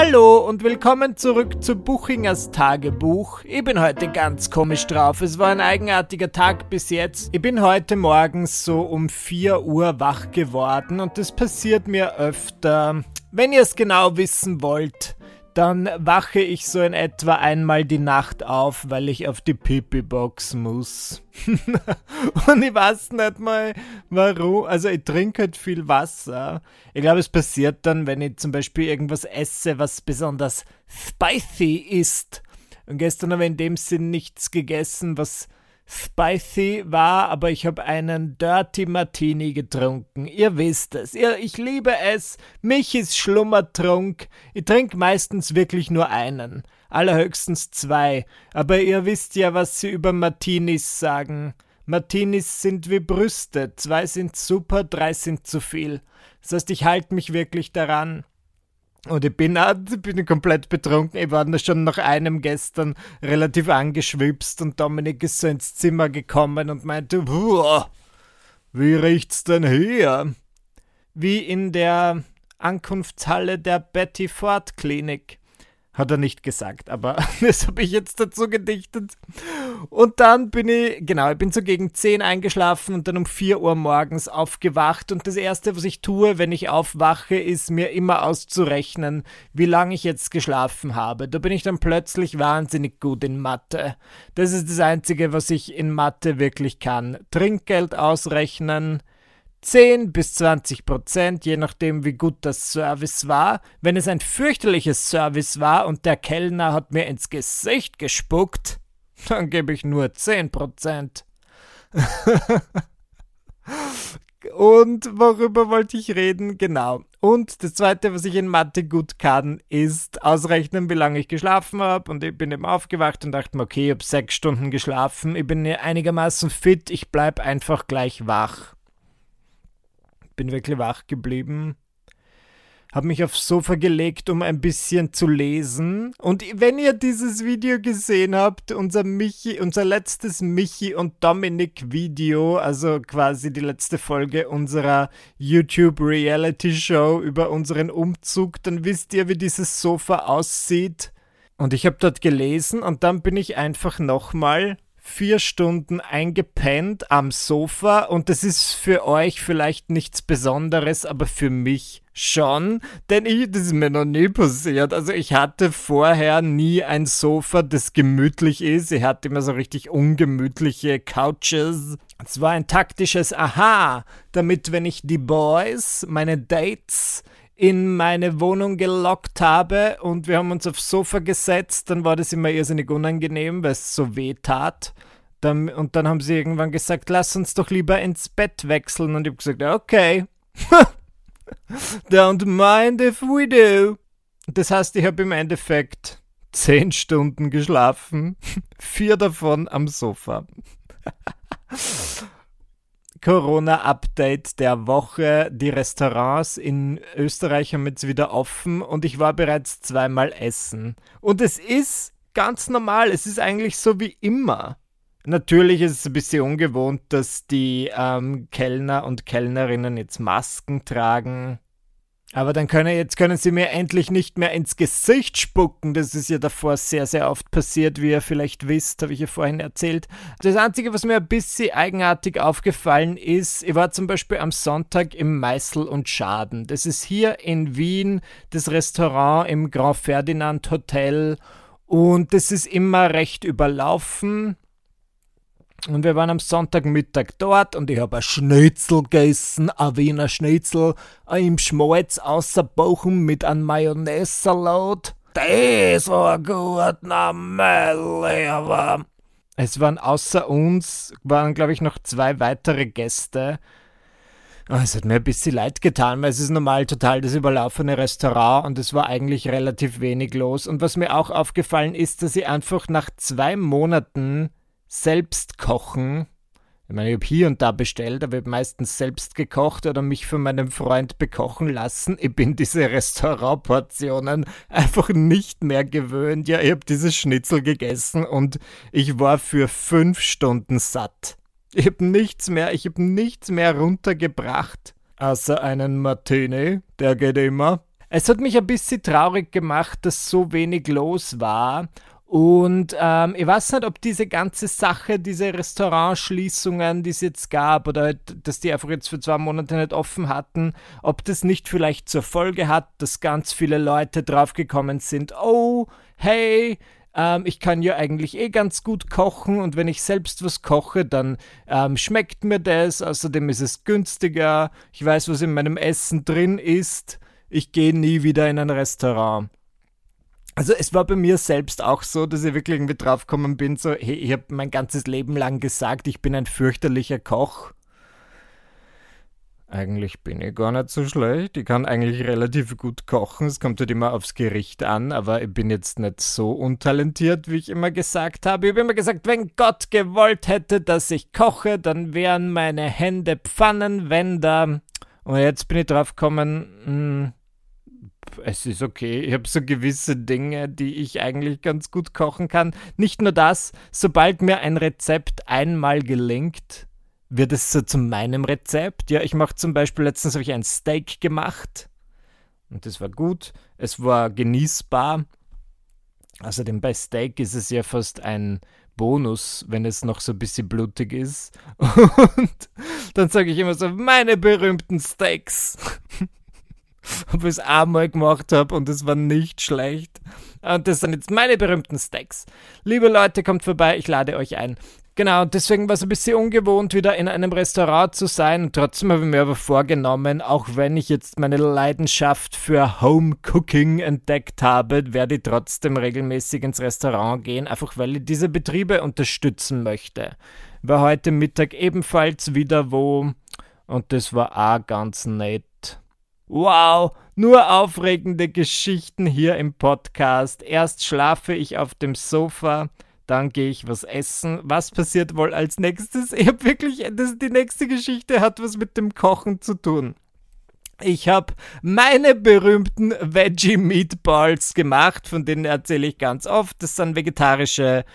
Hallo und willkommen zurück zu Buchingers Tagebuch. Ich bin heute ganz komisch drauf. Es war ein eigenartiger Tag bis jetzt. Ich bin heute morgens so um 4 Uhr wach geworden und das passiert mir öfter. Wenn ihr es genau wissen wollt, dann wache ich so in etwa einmal die Nacht auf, weil ich auf die Pipi-Box muss. und ich weiß nicht mal warum. Also ich trinke halt viel Wasser. Ich glaube, es passiert dann, wenn ich zum Beispiel irgendwas esse, was besonders spicy ist. Und gestern habe ich in dem Sinn nichts gegessen, was spicy war, aber ich habe einen Dirty Martini getrunken. Ihr wisst es. Ihr, ich liebe es. Mich ist Schlummertrunk. Ich trinke meistens wirklich nur einen. Allerhöchstens zwei. Aber ihr wisst ja, was sie über Martinis sagen. Martinis sind wie Brüste. Zwei sind super, drei sind zu viel. Das heißt, ich halte mich wirklich daran. Und ich bin, ich bin komplett betrunken. Ich war schon nach einem gestern relativ angeschwipst und Dominik ist so ins Zimmer gekommen und meinte, wie riecht's denn hier? Wie in der Ankunftshalle der Betty Ford Klinik. Hat er nicht gesagt, aber das habe ich jetzt dazu gedichtet. Und dann bin ich, genau, ich bin so gegen 10 eingeschlafen und dann um 4 Uhr morgens aufgewacht. Und das Erste, was ich tue, wenn ich aufwache, ist mir immer auszurechnen, wie lange ich jetzt geschlafen habe. Da bin ich dann plötzlich wahnsinnig gut in Mathe. Das ist das Einzige, was ich in Mathe wirklich kann. Trinkgeld ausrechnen, 10 bis 20 Prozent, je nachdem, wie gut das Service war. Wenn es ein fürchterliches Service war und der Kellner hat mir ins Gesicht gespuckt, dann gebe ich nur 10 Prozent. Und worüber wollte ich reden? Genau. Und das zweite, was ich in Mathe gut kann, ist ausrechnen, wie lange ich geschlafen habe. Und ich bin eben aufgewacht und dachte mir, okay, ich habe sechs Stunden geschlafen. Ich bin einigermaßen fit. Ich bleibe einfach gleich wach bin wirklich wach geblieben, habe mich aufs Sofa gelegt, um ein bisschen zu lesen. Und wenn ihr dieses Video gesehen habt, unser Michi, unser letztes Michi und Dominik Video, also quasi die letzte Folge unserer YouTube Reality Show über unseren Umzug, dann wisst ihr, wie dieses Sofa aussieht. Und ich habe dort gelesen und dann bin ich einfach nochmal vier Stunden eingepennt am Sofa und das ist für euch vielleicht nichts Besonderes, aber für mich schon, denn ich, das ist mir noch nie passiert. Also ich hatte vorher nie ein Sofa, das gemütlich ist. Ich hatte immer so richtig ungemütliche Couches. Es war ein taktisches Aha, damit wenn ich die Boys, meine Dates, in meine Wohnung gelockt habe und wir haben uns aufs Sofa gesetzt, dann war das immer irrsinnig unangenehm, weil es so weh tat. Dann, und dann haben sie irgendwann gesagt, lass uns doch lieber ins Bett wechseln. Und ich habe gesagt, okay. Don't mind if we do. Das heißt, ich habe im Endeffekt zehn Stunden geschlafen, vier davon am Sofa. Corona-Update der Woche. Die Restaurants in Österreich haben jetzt wieder offen und ich war bereits zweimal essen. Und es ist ganz normal. Es ist eigentlich so wie immer. Natürlich ist es ein bisschen ungewohnt, dass die ähm, Kellner und Kellnerinnen jetzt Masken tragen. Aber dann können jetzt können sie mir endlich nicht mehr ins Gesicht spucken. Das ist ja davor sehr, sehr oft passiert, wie ihr vielleicht wisst, habe ich ja vorhin erzählt. Das Einzige, was mir ein bisschen eigenartig aufgefallen ist, ich war zum Beispiel am Sonntag im Meißel und Schaden. Das ist hier in Wien das Restaurant im Grand Ferdinand Hotel und das ist immer recht überlaufen. Und wir waren am Sonntagmittag dort und ich habe ein Schnitzel gegessen, ein Wiener Schnitzel im Schmalz außer Bochum mit einem Mayonnaise-Salat. Das war gut, na aber es waren außer uns, waren glaube ich noch zwei weitere Gäste. Oh, es hat mir ein bisschen leid getan, weil es ist normal total das überlaufene Restaurant und es war eigentlich relativ wenig los. Und was mir auch aufgefallen ist, dass ich einfach nach zwei Monaten selbst kochen. Ich meine, ich habe hier und da bestellt, aber ich habe meistens selbst gekocht oder mich von meinem Freund bekochen lassen. Ich bin diese Restaurantportionen einfach nicht mehr gewöhnt. Ja, ich habe dieses Schnitzel gegessen und ich war für fünf Stunden satt. Ich habe nichts mehr, ich habe nichts mehr runtergebracht, außer einen Martini, der geht immer. Es hat mich ein bisschen traurig gemacht, dass so wenig los war. Und ähm, ich weiß nicht, ob diese ganze Sache, diese Restaurantschließungen, die es jetzt gab, oder halt, dass die einfach jetzt für zwei Monate nicht offen hatten, ob das nicht vielleicht zur Folge hat, dass ganz viele Leute draufgekommen sind, oh, hey, ähm, ich kann ja eigentlich eh ganz gut kochen und wenn ich selbst was koche, dann ähm, schmeckt mir das. Außerdem ist es günstiger. Ich weiß, was in meinem Essen drin ist. Ich gehe nie wieder in ein Restaurant. Also es war bei mir selbst auch so, dass ich wirklich irgendwie draufgekommen bin, so, hey, ich habe mein ganzes Leben lang gesagt, ich bin ein fürchterlicher Koch. Eigentlich bin ich gar nicht so schlecht. Ich kann eigentlich relativ gut kochen. Es kommt halt immer aufs Gericht an, aber ich bin jetzt nicht so untalentiert, wie ich immer gesagt habe. Ich habe immer gesagt, wenn Gott gewollt hätte, dass ich koche, dann wären meine Hände Pfannenwender. Und jetzt bin ich draufgekommen, hm, es ist okay. Ich habe so gewisse Dinge, die ich eigentlich ganz gut kochen kann. Nicht nur das, sobald mir ein Rezept einmal gelingt, wird es so zu meinem Rezept. Ja, ich mache zum Beispiel, letztens habe ich ein Steak gemacht und das war gut. Es war genießbar. Außerdem bei Steak ist es ja fast ein Bonus, wenn es noch so ein bisschen blutig ist. Und dann sage ich immer so, meine berühmten Steaks. ob ich es einmal gemacht habe und es war nicht schlecht. Und das sind jetzt meine berühmten Stacks. Liebe Leute, kommt vorbei, ich lade euch ein. Genau, deswegen war es ein bisschen ungewohnt, wieder in einem Restaurant zu sein. Trotzdem habe ich mir aber vorgenommen, auch wenn ich jetzt meine Leidenschaft für Home Cooking entdeckt habe, werde ich trotzdem regelmäßig ins Restaurant gehen, einfach weil ich diese Betriebe unterstützen möchte. War heute Mittag ebenfalls wieder wo und das war auch ganz nett. Wow, nur aufregende Geschichten hier im Podcast. Erst schlafe ich auf dem Sofa, dann gehe ich was essen. Was passiert wohl als nächstes? Ich habe wirklich, das, die nächste Geschichte hat was mit dem Kochen zu tun. Ich habe meine berühmten Veggie Meatballs gemacht, von denen erzähle ich ganz oft. Das sind vegetarische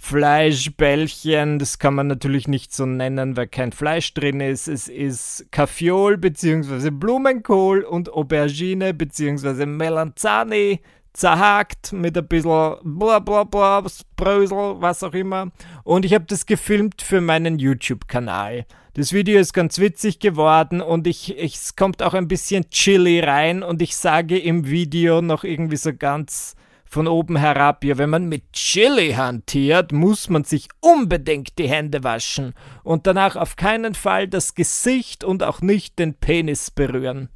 Fleischbällchen, das kann man natürlich nicht so nennen, weil kein Fleisch drin ist. Es ist Kaffeeol bzw. Blumenkohl und Aubergine bzw. Melanzani zerhakt mit ein bisschen bla bla bla, Brösel, was auch immer. Und ich habe das gefilmt für meinen YouTube-Kanal. Das Video ist ganz witzig geworden und ich, ich, es kommt auch ein bisschen Chili rein und ich sage im Video noch irgendwie so ganz von oben herab. Ja, wenn man mit Chili hantiert, muss man sich unbedingt die Hände waschen und danach auf keinen Fall das Gesicht und auch nicht den Penis berühren.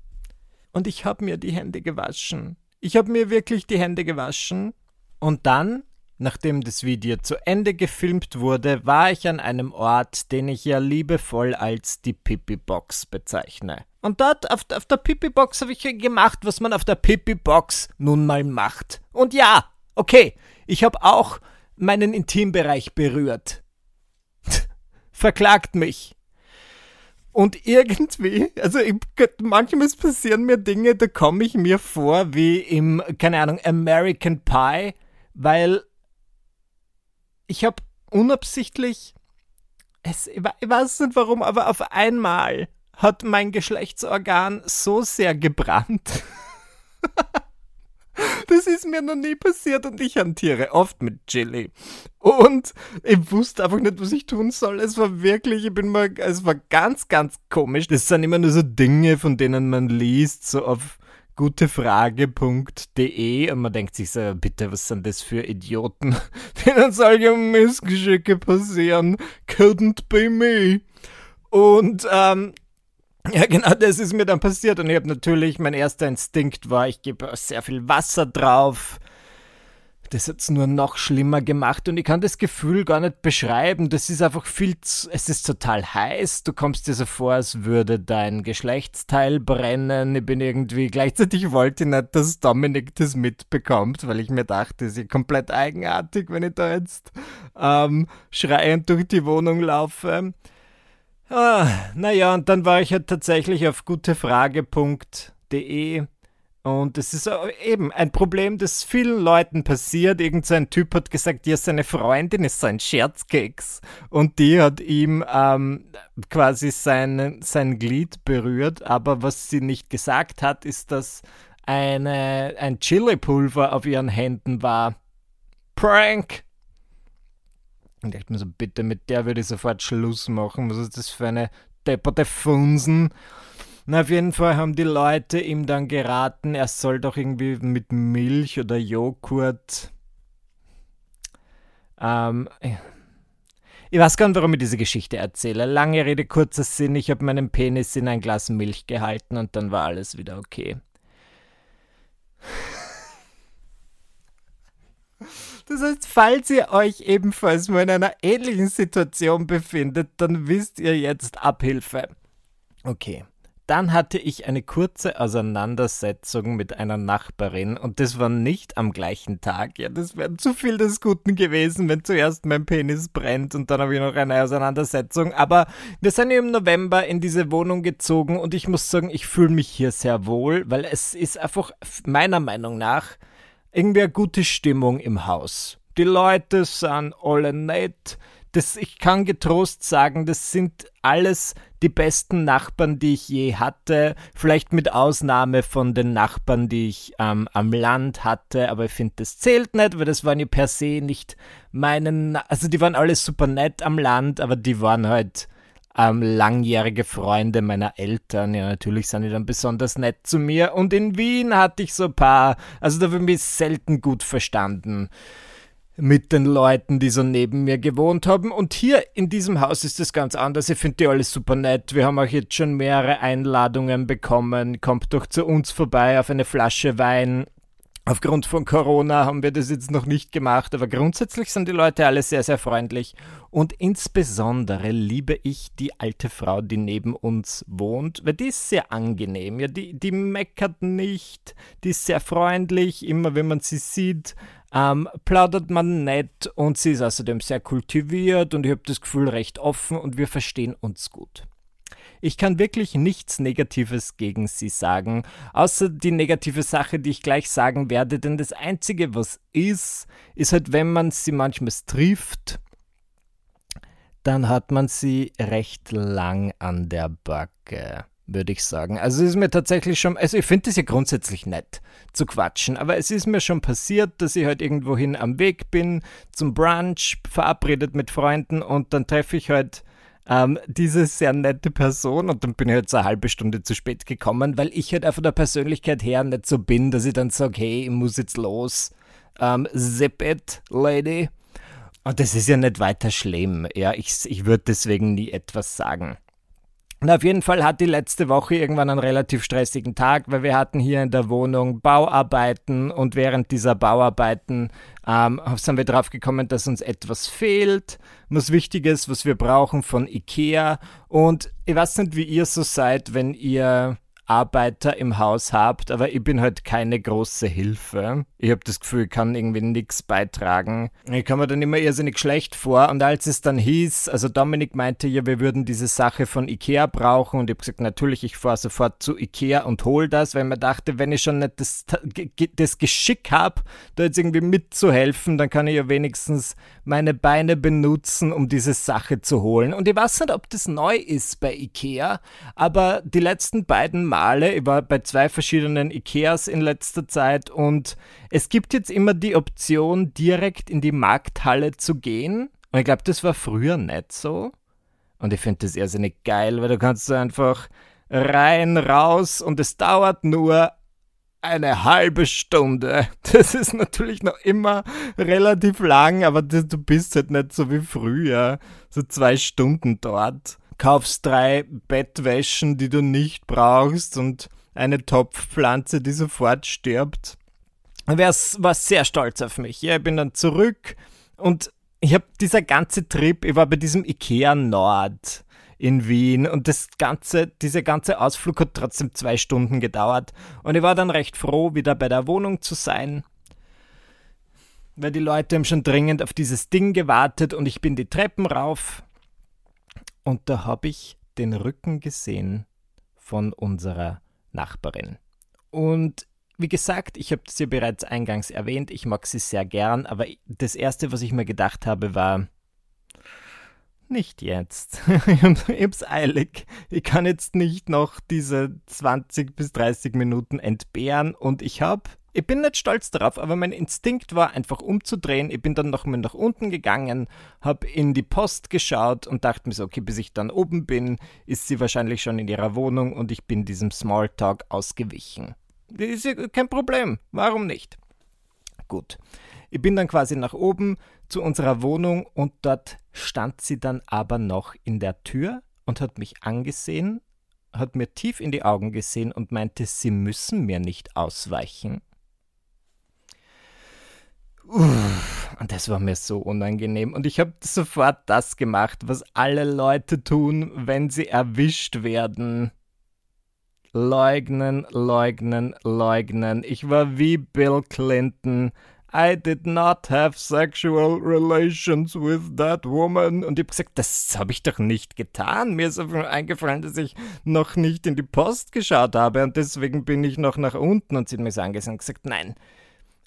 Und ich habe mir die Hände gewaschen. Ich habe mir wirklich die Hände gewaschen. Und dann Nachdem das Video zu Ende gefilmt wurde, war ich an einem Ort, den ich ja liebevoll als die Pipi-Box bezeichne. Und dort auf, auf der Pipi-Box habe ich gemacht, was man auf der Pipi-Box nun mal macht. Und ja, okay, ich habe auch meinen Intimbereich berührt. Verklagt mich. Und irgendwie, also ich, manchmal passieren mir Dinge, da komme ich mir vor wie im, keine Ahnung, American Pie, weil ich habe unabsichtlich, es, ich weiß nicht warum, aber auf einmal hat mein Geschlechtsorgan so sehr gebrannt. Das ist mir noch nie passiert und ich hantiere oft mit Chili. Und ich wusste einfach nicht, was ich tun soll. Es war wirklich, ich bin mal, es war ganz, ganz komisch. Das sind immer nur so Dinge, von denen man liest, so auf gutefrage.de und man denkt sich so, bitte, was sind das für Idioten, denen solche Missgeschicke passieren? Couldn't be me. Und ähm, ja, genau, das ist mir dann passiert und ich habe natürlich, mein erster Instinkt war, ich gebe sehr viel Wasser drauf, das hat es nur noch schlimmer gemacht und ich kann das Gefühl gar nicht beschreiben. Das ist einfach viel zu, es ist total heiß. Du kommst dir so vor, als würde dein Geschlechtsteil brennen. Ich bin irgendwie, gleichzeitig wollte ich nicht, dass Dominik das mitbekommt, weil ich mir dachte, es ist komplett eigenartig, wenn ich da jetzt ähm, schreiend durch die Wohnung laufe. Ah, naja, und dann war ich halt tatsächlich auf gutefrage.de und es ist eben ein Problem, das vielen Leuten passiert. Irgend so ein Typ hat gesagt, ja, seine Freundin ist so ein Scherzkeks. Und die hat ihm ähm, quasi sein, sein Glied berührt. Aber was sie nicht gesagt hat, ist, dass eine, ein Chili-Pulver auf ihren Händen war. Prank! Und ich mir so, bitte, mit der würde ich sofort Schluss machen. Was ist das für eine depperte Funsen? Na, auf jeden Fall haben die Leute ihm dann geraten, er soll doch irgendwie mit Milch oder Joghurt. Ähm, ich weiß gar nicht, warum ich diese Geschichte erzähle. Lange Rede, kurzer Sinn. Ich habe meinen Penis in ein Glas Milch gehalten und dann war alles wieder okay. Das heißt, falls ihr euch ebenfalls mal in einer ähnlichen Situation befindet, dann wisst ihr jetzt Abhilfe. Okay. Dann hatte ich eine kurze Auseinandersetzung mit einer Nachbarin und das war nicht am gleichen Tag. Ja, das wäre zu viel des Guten gewesen, wenn zuerst mein Penis brennt und dann habe ich noch eine Auseinandersetzung. Aber wir sind im November in diese Wohnung gezogen und ich muss sagen, ich fühle mich hier sehr wohl, weil es ist einfach meiner Meinung nach irgendwie eine gute Stimmung im Haus. Die Leute sind alle nett. Das, ich kann getrost sagen, das sind alles die besten Nachbarn, die ich je hatte. Vielleicht mit Ausnahme von den Nachbarn, die ich ähm, am Land hatte. Aber ich finde, das zählt nicht, weil das waren ja per se nicht meinen. Also, die waren alle super nett am Land, aber die waren halt ähm, langjährige Freunde meiner Eltern. Ja, natürlich sind die dann besonders nett zu mir. Und in Wien hatte ich so ein paar, also da habe ich selten gut verstanden mit den Leuten, die so neben mir gewohnt haben. Und hier in diesem Haus ist es ganz anders. Ich finde die alles super nett. Wir haben auch jetzt schon mehrere Einladungen bekommen. Kommt doch zu uns vorbei auf eine Flasche Wein. Aufgrund von Corona haben wir das jetzt noch nicht gemacht, aber grundsätzlich sind die Leute alle sehr, sehr freundlich. Und insbesondere liebe ich die alte Frau, die neben uns wohnt, weil die ist sehr angenehm. Ja, die, die meckert nicht, die ist sehr freundlich. Immer wenn man sie sieht, ähm, plaudert man nett und sie ist außerdem sehr kultiviert und ich habe das Gefühl recht offen und wir verstehen uns gut. Ich kann wirklich nichts Negatives gegen sie sagen, außer die negative Sache, die ich gleich sagen werde, denn das Einzige, was ist, ist halt, wenn man sie manchmal trifft, dann hat man sie recht lang an der Backe, würde ich sagen. Also es ist mir tatsächlich schon, also ich finde es ja grundsätzlich nett zu quatschen, aber es ist mir schon passiert, dass ich halt irgendwohin am Weg bin, zum Brunch, verabredet mit Freunden und dann treffe ich halt ähm, diese sehr nette Person und dann bin ich jetzt halt eine halbe Stunde zu spät gekommen, weil ich halt einfach der Persönlichkeit her nicht so bin, dass ich dann sage, hey, ich muss jetzt los. Ähm, zip it, Lady. Und das ist ja nicht weiter schlimm. Ja, ich, ich würde deswegen nie etwas sagen. Und auf jeden Fall hat die letzte Woche irgendwann einen relativ stressigen Tag, weil wir hatten hier in der Wohnung Bauarbeiten und während dieser Bauarbeiten ähm, sind wir drauf gekommen, dass uns etwas fehlt, was Wichtiges, was wir brauchen von Ikea. Und ich weiß nicht, wie ihr so seid, wenn ihr Arbeiter im Haus habt, aber ich bin halt keine große Hilfe. Ich habe das Gefühl, ich kann irgendwie nichts beitragen. Ich komme mir dann immer irrsinnig schlecht vor. Und als es dann hieß, also Dominik meinte ja, wir würden diese Sache von Ikea brauchen. Und ich habe gesagt, natürlich, ich fahre sofort zu Ikea und hol das, weil mir dachte, wenn ich schon nicht das, das Geschick habe, da jetzt irgendwie mitzuhelfen, dann kann ich ja wenigstens meine Beine benutzen, um diese Sache zu holen. Und ich weiß nicht, ob das neu ist bei Ikea, aber die letzten beiden Male, ich war bei zwei verschiedenen Ikeas in letzter Zeit und es gibt jetzt immer die Option, direkt in die Markthalle zu gehen. Und ich glaube, das war früher nicht so. Und ich finde das irrsinnig geil, weil du kannst so einfach rein, raus und es dauert nur eine halbe Stunde. Das ist natürlich noch immer relativ lang, aber du bist halt nicht so wie früher. So zwei Stunden dort. Kaufst drei Bettwäschen, die du nicht brauchst und eine Topfpflanze, die sofort stirbt. War sehr stolz auf mich. Ich bin dann zurück und ich habe dieser ganze Trip, ich war bei diesem Ikea Nord in Wien und das ganze, dieser ganze Ausflug hat trotzdem zwei Stunden gedauert und ich war dann recht froh, wieder bei der Wohnung zu sein, weil die Leute haben schon dringend auf dieses Ding gewartet und ich bin die Treppen rauf und da habe ich den Rücken gesehen von unserer Nachbarin. Und wie gesagt, ich habe das ja bereits eingangs erwähnt, ich mag sie sehr gern, aber das Erste, was ich mir gedacht habe, war, nicht jetzt. ich hab's eilig. Ich kann jetzt nicht noch diese 20 bis 30 Minuten entbehren und ich hab ich bin nicht stolz darauf, aber mein Instinkt war einfach umzudrehen. Ich bin dann nochmal nach unten gegangen, habe in die Post geschaut und dachte mir so, okay, bis ich dann oben bin, ist sie wahrscheinlich schon in ihrer Wohnung und ich bin diesem Smalltalk ausgewichen. Das ist ja kein Problem. Warum nicht? Gut. Ich bin dann quasi nach oben zu unserer Wohnung und dort stand sie dann aber noch in der Tür und hat mich angesehen, hat mir tief in die Augen gesehen und meinte, sie müssen mir nicht ausweichen. Uff, und das war mir so unangenehm. Und ich habe sofort das gemacht, was alle Leute tun, wenn sie erwischt werden. Leugnen, leugnen, leugnen. Ich war wie Bill Clinton. I did not have sexual relations with that woman. Und ich habe gesagt, das habe ich doch nicht getan. Mir ist eingefallen, dass ich noch nicht in die Post geschaut habe und deswegen bin ich noch nach unten. Und sie hat mir so angesehen und gesagt, nein,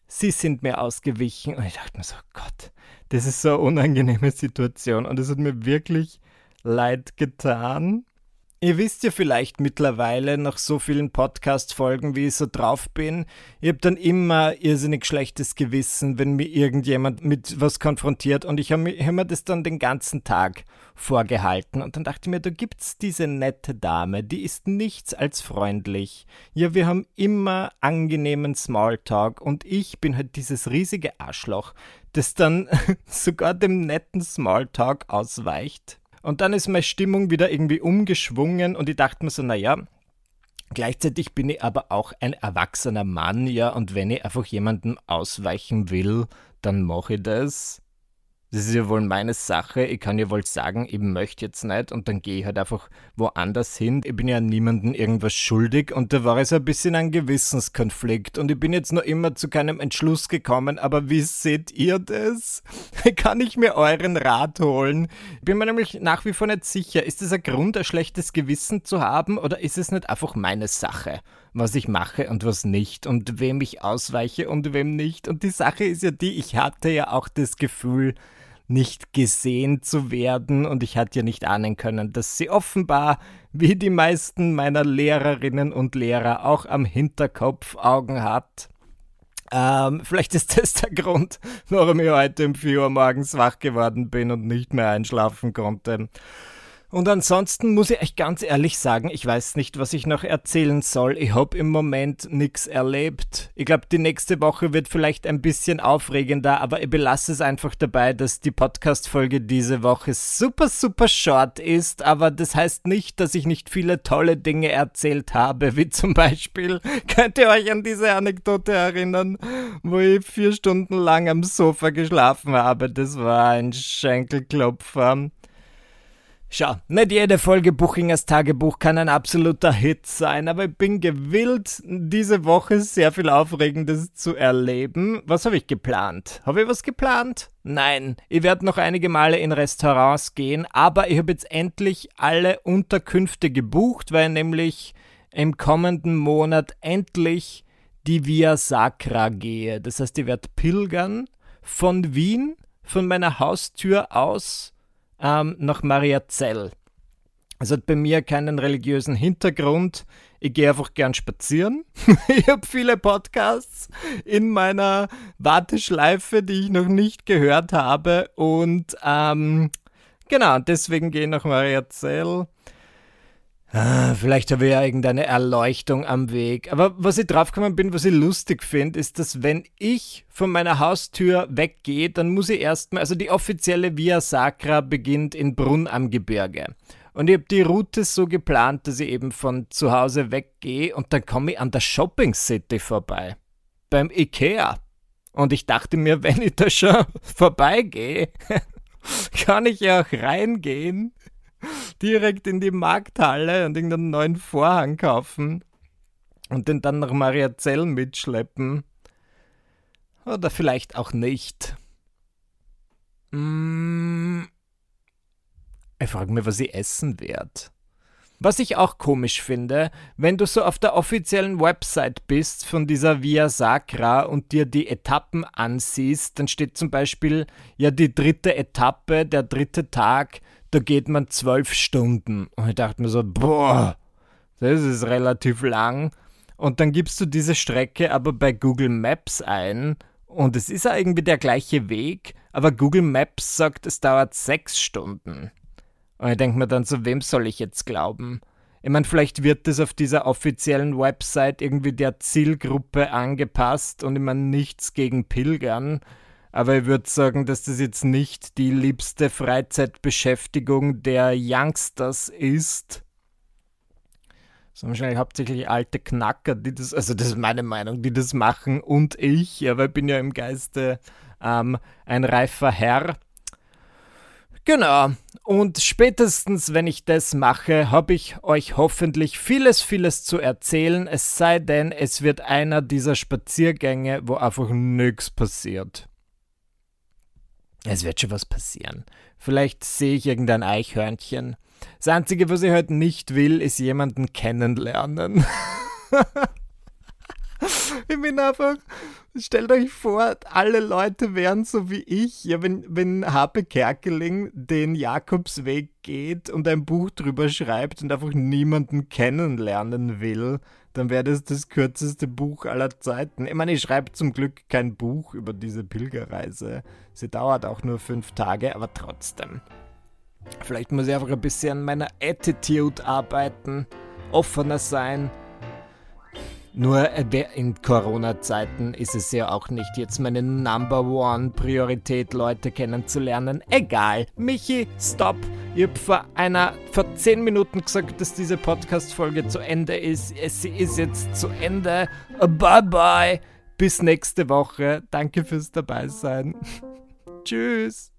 sie sind mir ausgewichen. Und ich dachte mir so, Gott, das ist so eine unangenehme Situation. Und es hat mir wirklich leid getan. Ihr wisst ja vielleicht mittlerweile nach so vielen Podcast-Folgen, wie ich so drauf bin, ich habe dann immer irrsinnig schlechtes Gewissen, wenn mir irgendjemand mit was konfrontiert und ich habe mir, das dann den ganzen Tag vorgehalten und dann dachte ich mir, da gibt's diese nette Dame, die ist nichts als freundlich. Ja, wir haben immer angenehmen Smalltalk und ich bin halt dieses riesige Arschloch, das dann sogar dem netten Smalltalk ausweicht. Und dann ist meine Stimmung wieder irgendwie umgeschwungen und ich dachte mir so, naja, Gleichzeitig bin ich aber auch ein erwachsener Mann, ja, und wenn ich einfach jemandem ausweichen will, dann mache ich das. Das ist ja wohl meine Sache. Ich kann ja wohl sagen, ich möchte jetzt nicht und dann gehe ich halt einfach woanders hin. Ich bin ja niemandem irgendwas schuldig und da war es ein bisschen ein Gewissenskonflikt und ich bin jetzt noch immer zu keinem Entschluss gekommen, aber wie seht ihr das? kann ich mir euren Rat holen? Ich bin mir nämlich nach wie vor nicht sicher, ist es ein Grund, ein schlechtes Gewissen zu haben oder ist es nicht einfach meine Sache? was ich mache und was nicht und wem ich ausweiche und wem nicht. Und die Sache ist ja die, ich hatte ja auch das Gefühl, nicht gesehen zu werden und ich hatte ja nicht ahnen können, dass sie offenbar, wie die meisten meiner Lehrerinnen und Lehrer, auch am Hinterkopf Augen hat. Ähm, vielleicht ist das der Grund, warum ich heute um 4 Uhr morgens wach geworden bin und nicht mehr einschlafen konnte. Und ansonsten muss ich euch ganz ehrlich sagen, ich weiß nicht, was ich noch erzählen soll. Ich habe im Moment nichts erlebt. Ich glaube, die nächste Woche wird vielleicht ein bisschen aufregender, aber ich belasse es einfach dabei, dass die Podcast-Folge diese Woche super, super short ist. Aber das heißt nicht, dass ich nicht viele tolle Dinge erzählt habe, wie zum Beispiel, könnt ihr euch an diese Anekdote erinnern, wo ich vier Stunden lang am Sofa geschlafen habe. Das war ein Schenkelklopfer. Schau, nicht jede Folge Buchingers Tagebuch kann ein absoluter Hit sein, aber ich bin gewillt, diese Woche sehr viel Aufregendes zu erleben. Was habe ich geplant? Habe ich was geplant? Nein, ich werde noch einige Male in Restaurants gehen, aber ich habe jetzt endlich alle Unterkünfte gebucht, weil nämlich im kommenden Monat endlich die Via Sacra gehe. Das heißt, ich werde pilgern von Wien, von meiner Haustür aus ähm, nach Mariazell. Es hat bei mir keinen religiösen Hintergrund. Ich gehe einfach gern spazieren. ich habe viele Podcasts in meiner Warteschleife, die ich noch nicht gehört habe. Und ähm, genau, deswegen gehe ich nach Mariazell. Ah, vielleicht habe ich ja irgendeine Erleuchtung am Weg. Aber was ich draufgekommen bin, was ich lustig finde, ist, dass wenn ich von meiner Haustür weggehe, dann muss ich erstmal, also die offizielle Via Sacra beginnt in Brunn am Gebirge. Und ich habe die Route so geplant, dass ich eben von zu Hause weggehe und dann komme ich an der Shopping City vorbei. Beim Ikea. Und ich dachte mir, wenn ich da schon vorbeigehe, kann ich ja auch reingehen direkt in die Markthalle und irgendeinen neuen Vorhang kaufen und den dann nach Mariazell mitschleppen. Oder vielleicht auch nicht. Mm. Ich frage mich, was ich essen werde. Was ich auch komisch finde, wenn du so auf der offiziellen Website bist von dieser Via Sacra und dir die Etappen ansiehst, dann steht zum Beispiel ja die dritte Etappe, der dritte Tag da geht man zwölf Stunden. Und ich dachte mir so, boah, das ist relativ lang. Und dann gibst du diese Strecke aber bei Google Maps ein und es ist irgendwie der gleiche Weg, aber Google Maps sagt, es dauert sechs Stunden. Und ich denke mir dann so, wem soll ich jetzt glauben? Ich meine, vielleicht wird das auf dieser offiziellen Website irgendwie der Zielgruppe angepasst und ich meine nichts gegen Pilgern, aber ich würde sagen, dass das jetzt nicht die liebste Freizeitbeschäftigung der Youngsters ist. Das sind wahrscheinlich hauptsächlich alte Knacker, die das, also das ist meine Meinung, die das machen und ich, aber ich bin ja im Geiste ähm, ein reifer Herr. Genau. Und spätestens, wenn ich das mache, habe ich euch hoffentlich vieles, vieles zu erzählen. Es sei denn, es wird einer dieser Spaziergänge, wo einfach nichts passiert. Es wird schon was passieren. Vielleicht sehe ich irgendein Eichhörnchen. Das Einzige, was ich halt nicht will, ist jemanden kennenlernen. ich bin einfach Stellt euch vor, alle Leute wären so wie ich. Ja, wenn, wenn Harpe Kerkeling den Jakobsweg geht und ein Buch drüber schreibt und einfach niemanden kennenlernen will, dann wäre das das kürzeste Buch aller Zeiten. Ich meine, ich schreibe zum Glück kein Buch über diese Pilgerreise. Sie dauert auch nur fünf Tage, aber trotzdem. Vielleicht muss ich einfach ein bisschen an meiner Attitude arbeiten, offener sein nur äh, in Corona-Zeiten ist es ja auch nicht jetzt meine Number One Priorität, Leute kennenzulernen. Egal. Michi, stopp. Ich habe vor einer, vor zehn Minuten gesagt, dass diese Podcast-Folge zu Ende ist. Sie ist jetzt zu Ende. Bye bye. Bis nächste Woche. Danke fürs Dabeisein. Tschüss.